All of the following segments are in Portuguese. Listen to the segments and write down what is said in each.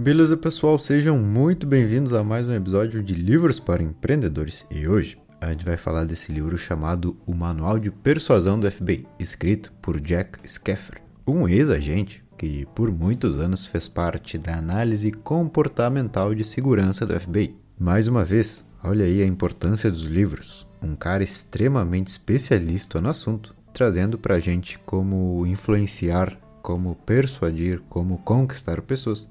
Beleza, pessoal? Sejam muito bem-vindos a mais um episódio de Livros para Empreendedores. E hoje a gente vai falar desse livro chamado O Manual de Persuasão do FBI, escrito por Jack Skeffer, um ex-agente que por muitos anos fez parte da análise comportamental de segurança do FBI. Mais uma vez, olha aí a importância dos livros. Um cara extremamente especialista no assunto, trazendo pra gente como influenciar, como persuadir, como conquistar pessoas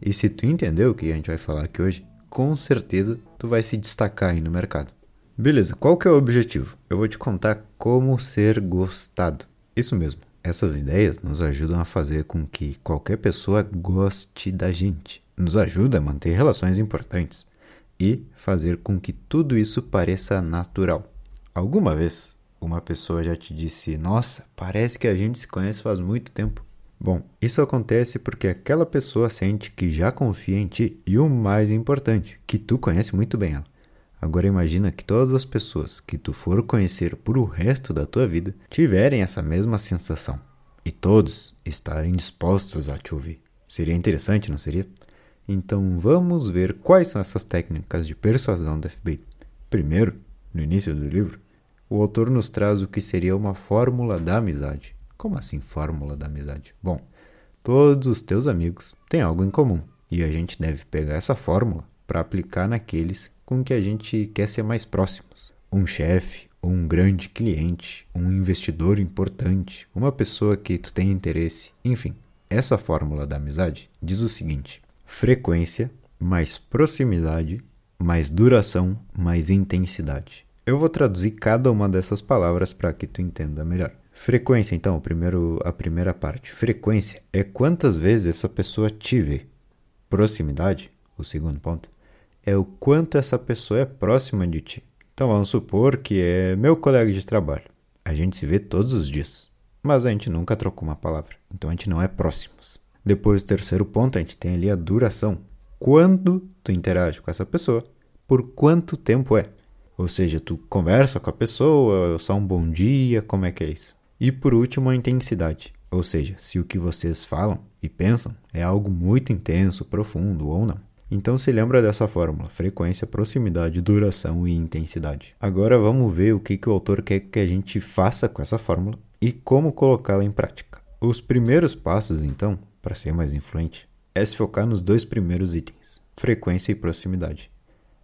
e se tu entendeu o que a gente vai falar aqui hoje, com certeza tu vai se destacar aí no mercado. Beleza, qual que é o objetivo? Eu vou te contar como ser gostado. Isso mesmo. Essas ideias nos ajudam a fazer com que qualquer pessoa goste da gente. Nos ajuda a manter relações importantes e fazer com que tudo isso pareça natural. Alguma vez uma pessoa já te disse: Nossa, parece que a gente se conhece faz muito tempo. Bom, isso acontece porque aquela pessoa sente que já confia em ti e o mais importante, que tu conhece muito bem ela. Agora imagina que todas as pessoas que tu for conhecer por o resto da tua vida tiverem essa mesma sensação e todos estarem dispostos a te ouvir. Seria interessante, não seria? Então vamos ver quais são essas técnicas de persuasão do FBI. Primeiro, no início do livro, o autor nos traz o que seria uma fórmula da amizade. Como assim fórmula da amizade? Bom, todos os teus amigos têm algo em comum e a gente deve pegar essa fórmula para aplicar naqueles com que a gente quer ser mais próximos. Um chefe, um grande cliente, um investidor importante, uma pessoa que tu tem interesse, enfim. Essa fórmula da amizade diz o seguinte: frequência mais proximidade mais duração mais intensidade. Eu vou traduzir cada uma dessas palavras para que tu entenda melhor. Frequência, então, primeiro, a primeira parte. Frequência é quantas vezes essa pessoa te vê. Proximidade, o segundo ponto, é o quanto essa pessoa é próxima de ti. Então vamos supor que é meu colega de trabalho. A gente se vê todos os dias, mas a gente nunca trocou uma palavra. Então a gente não é próximos. Depois, o terceiro ponto, a gente tem ali a duração. Quando tu interage com essa pessoa, por quanto tempo é? Ou seja, tu conversa com a pessoa, só um bom dia, como é que é isso? E por último, a intensidade, ou seja, se o que vocês falam e pensam é algo muito intenso, profundo ou não. Então se lembra dessa fórmula: frequência, proximidade, duração e intensidade. Agora vamos ver o que, que o autor quer que a gente faça com essa fórmula e como colocá-la em prática. Os primeiros passos, então, para ser mais influente, é se focar nos dois primeiros itens: frequência e proximidade.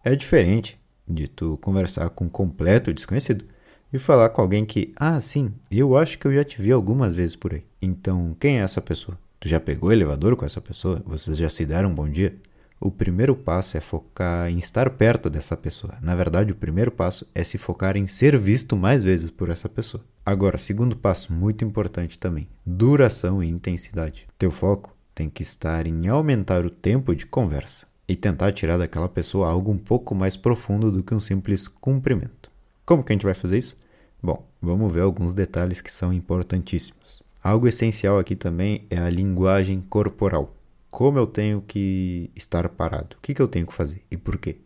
É diferente de tu conversar com um completo desconhecido e falar com alguém que, ah, sim, eu acho que eu já te vi algumas vezes por aí. Então, quem é essa pessoa? Tu já pegou elevador com essa pessoa? Vocês já se deram um bom dia? O primeiro passo é focar em estar perto dessa pessoa. Na verdade, o primeiro passo é se focar em ser visto mais vezes por essa pessoa. Agora, segundo passo, muito importante também: duração e intensidade. Teu foco tem que estar em aumentar o tempo de conversa e tentar tirar daquela pessoa algo um pouco mais profundo do que um simples cumprimento. Como que a gente vai fazer isso? Bom, vamos ver alguns detalhes que são importantíssimos. Algo essencial aqui também é a linguagem corporal. Como eu tenho que estar parado? O que, que eu tenho que fazer e por quê?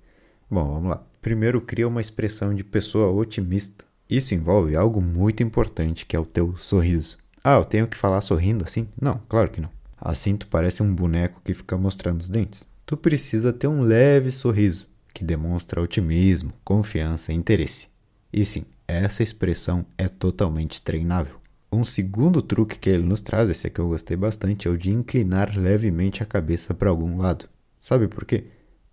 Bom, vamos lá. Primeiro, cria uma expressão de pessoa otimista. Isso envolve algo muito importante que é o teu sorriso. Ah, eu tenho que falar sorrindo assim? Não, claro que não. Assim tu parece um boneco que fica mostrando os dentes. Tu precisa ter um leve sorriso que demonstra otimismo, confiança e interesse. E sim, essa expressão é totalmente treinável. Um segundo truque que ele nos traz, esse aqui eu gostei bastante, é o de inclinar levemente a cabeça para algum lado. Sabe por quê?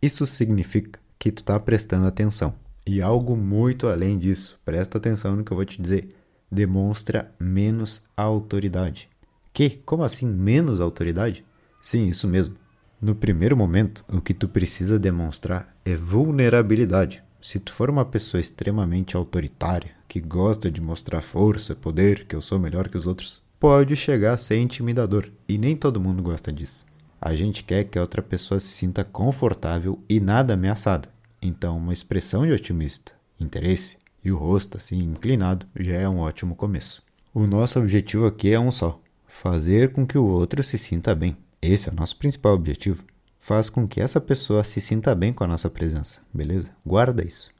Isso significa que tu está prestando atenção. E algo muito além disso, presta atenção no que eu vou te dizer, demonstra menos autoridade. Que? Como assim menos autoridade? Sim, isso mesmo. No primeiro momento, o que tu precisa demonstrar é vulnerabilidade. Se tu for uma pessoa extremamente autoritária, que gosta de mostrar força, poder, que eu sou melhor que os outros, pode chegar a ser intimidador. E nem todo mundo gosta disso. A gente quer que a outra pessoa se sinta confortável e nada ameaçada. Então, uma expressão de otimista, interesse e o rosto assim inclinado já é um ótimo começo. O nosso objetivo aqui é um só: fazer com que o outro se sinta bem. Esse é o nosso principal objetivo faz com que essa pessoa se sinta bem com a nossa presença, beleza? Guarda isso.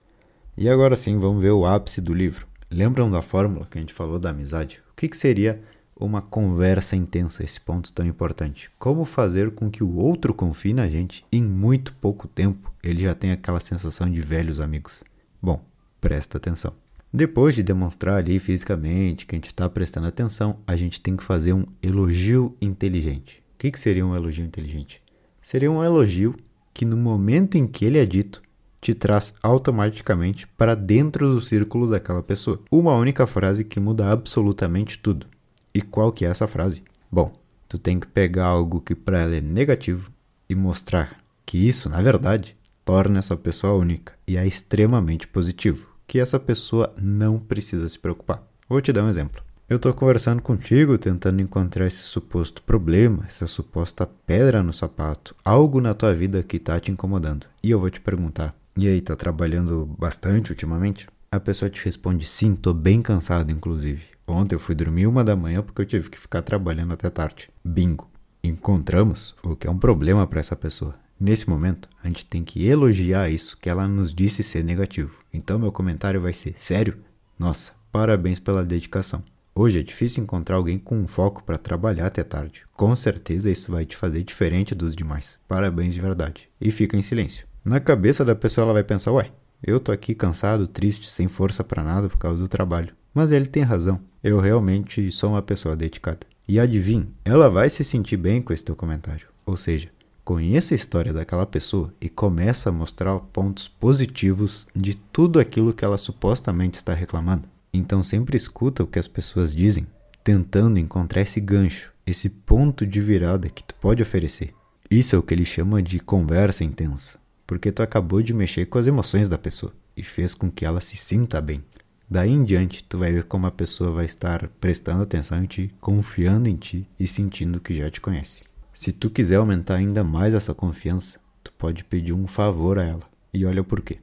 E agora sim, vamos ver o ápice do livro. Lembram da fórmula que a gente falou da amizade? O que, que seria uma conversa intensa, esse ponto tão importante. Como fazer com que o outro confie na gente em muito pouco tempo ele já tenha aquela sensação de velhos amigos? Bom, presta atenção. Depois de demonstrar ali fisicamente que a gente está prestando atenção, a gente tem que fazer um elogio inteligente. O que, que seria um elogio inteligente? Seria um elogio que no momento em que ele é dito, te traz automaticamente para dentro do círculo daquela pessoa. Uma única frase que muda absolutamente tudo. E qual que é essa frase? Bom, tu tem que pegar algo que para ela é negativo e mostrar que isso, na verdade, torna essa pessoa única e é extremamente positivo que essa pessoa não precisa se preocupar. Vou te dar um exemplo. Eu estou conversando contigo, tentando encontrar esse suposto problema, essa suposta pedra no sapato, algo na tua vida que está te incomodando. E eu vou te perguntar: e aí, tá trabalhando bastante ultimamente? A pessoa te responde: sim, tô bem cansado, inclusive. Ontem eu fui dormir uma da manhã porque eu tive que ficar trabalhando até tarde. Bingo! Encontramos o que é um problema para essa pessoa. Nesse momento, a gente tem que elogiar isso que ela nos disse ser negativo. Então, meu comentário vai ser: sério? Nossa, parabéns pela dedicação. Hoje é difícil encontrar alguém com um foco para trabalhar até tarde. Com certeza isso vai te fazer diferente dos demais. Parabéns de verdade. E fica em silêncio. Na cabeça da pessoa ela vai pensar: ué, eu tô aqui cansado, triste, sem força para nada por causa do trabalho. Mas ele tem razão. Eu realmente sou uma pessoa dedicada. E adivinhe, ela vai se sentir bem com esse teu comentário. Ou seja, Conheça a história daquela pessoa e começa a mostrar pontos positivos de tudo aquilo que ela supostamente está reclamando. Então sempre escuta o que as pessoas dizem, tentando encontrar esse gancho, esse ponto de virada que tu pode oferecer. Isso é o que ele chama de conversa intensa, porque tu acabou de mexer com as emoções da pessoa e fez com que ela se sinta bem. Daí em diante, tu vai ver como a pessoa vai estar prestando atenção em ti, confiando em ti e sentindo que já te conhece. Se tu quiser aumentar ainda mais essa confiança, tu pode pedir um favor a ela. E olha o porquê.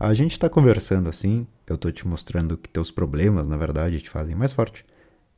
A gente está conversando assim, eu tô te mostrando que teus problemas, na verdade, te fazem mais forte.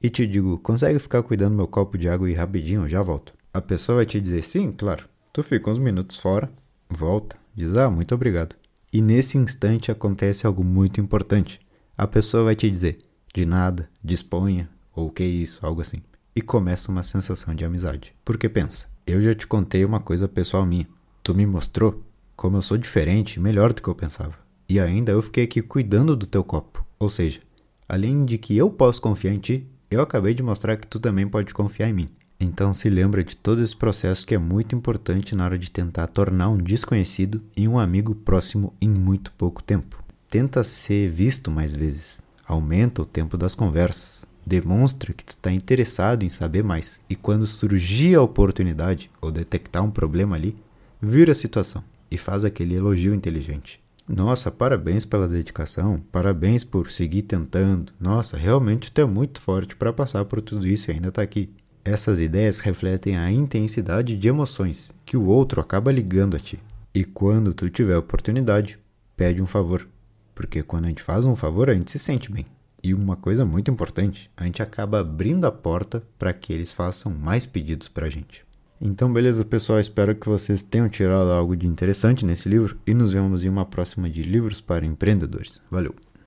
E te digo, consegue ficar cuidando meu copo de água e rapidinho, eu já volto. A pessoa vai te dizer, sim, claro. Tu fica uns minutos fora, volta, diz, ah, muito obrigado. E nesse instante acontece algo muito importante. A pessoa vai te dizer, de nada, disponha, ou que isso, algo assim e começa uma sensação de amizade. Porque pensa, eu já te contei uma coisa pessoal minha. Tu me mostrou como eu sou diferente, melhor do que eu pensava. E ainda eu fiquei aqui cuidando do teu copo. Ou seja, além de que eu posso confiar em ti, eu acabei de mostrar que tu também pode confiar em mim. Então se lembra de todo esse processo que é muito importante na hora de tentar tornar um desconhecido em um amigo próximo em muito pouco tempo. Tenta ser visto mais vezes. Aumenta o tempo das conversas. Demonstra que tu está interessado em saber mais e quando surgir a oportunidade ou detectar um problema ali, vira a situação e faz aquele elogio inteligente. Nossa, parabéns pela dedicação, parabéns por seguir tentando. Nossa, realmente tu é muito forte para passar por tudo isso e ainda está aqui. Essas ideias refletem a intensidade de emoções que o outro acaba ligando a ti. E quando tu tiver oportunidade, pede um favor, porque quando a gente faz um favor, a gente se sente bem. E uma coisa muito importante, a gente acaba abrindo a porta para que eles façam mais pedidos para a gente. Então, beleza, pessoal. Espero que vocês tenham tirado algo de interessante nesse livro e nos vemos em uma próxima de Livros para Empreendedores. Valeu!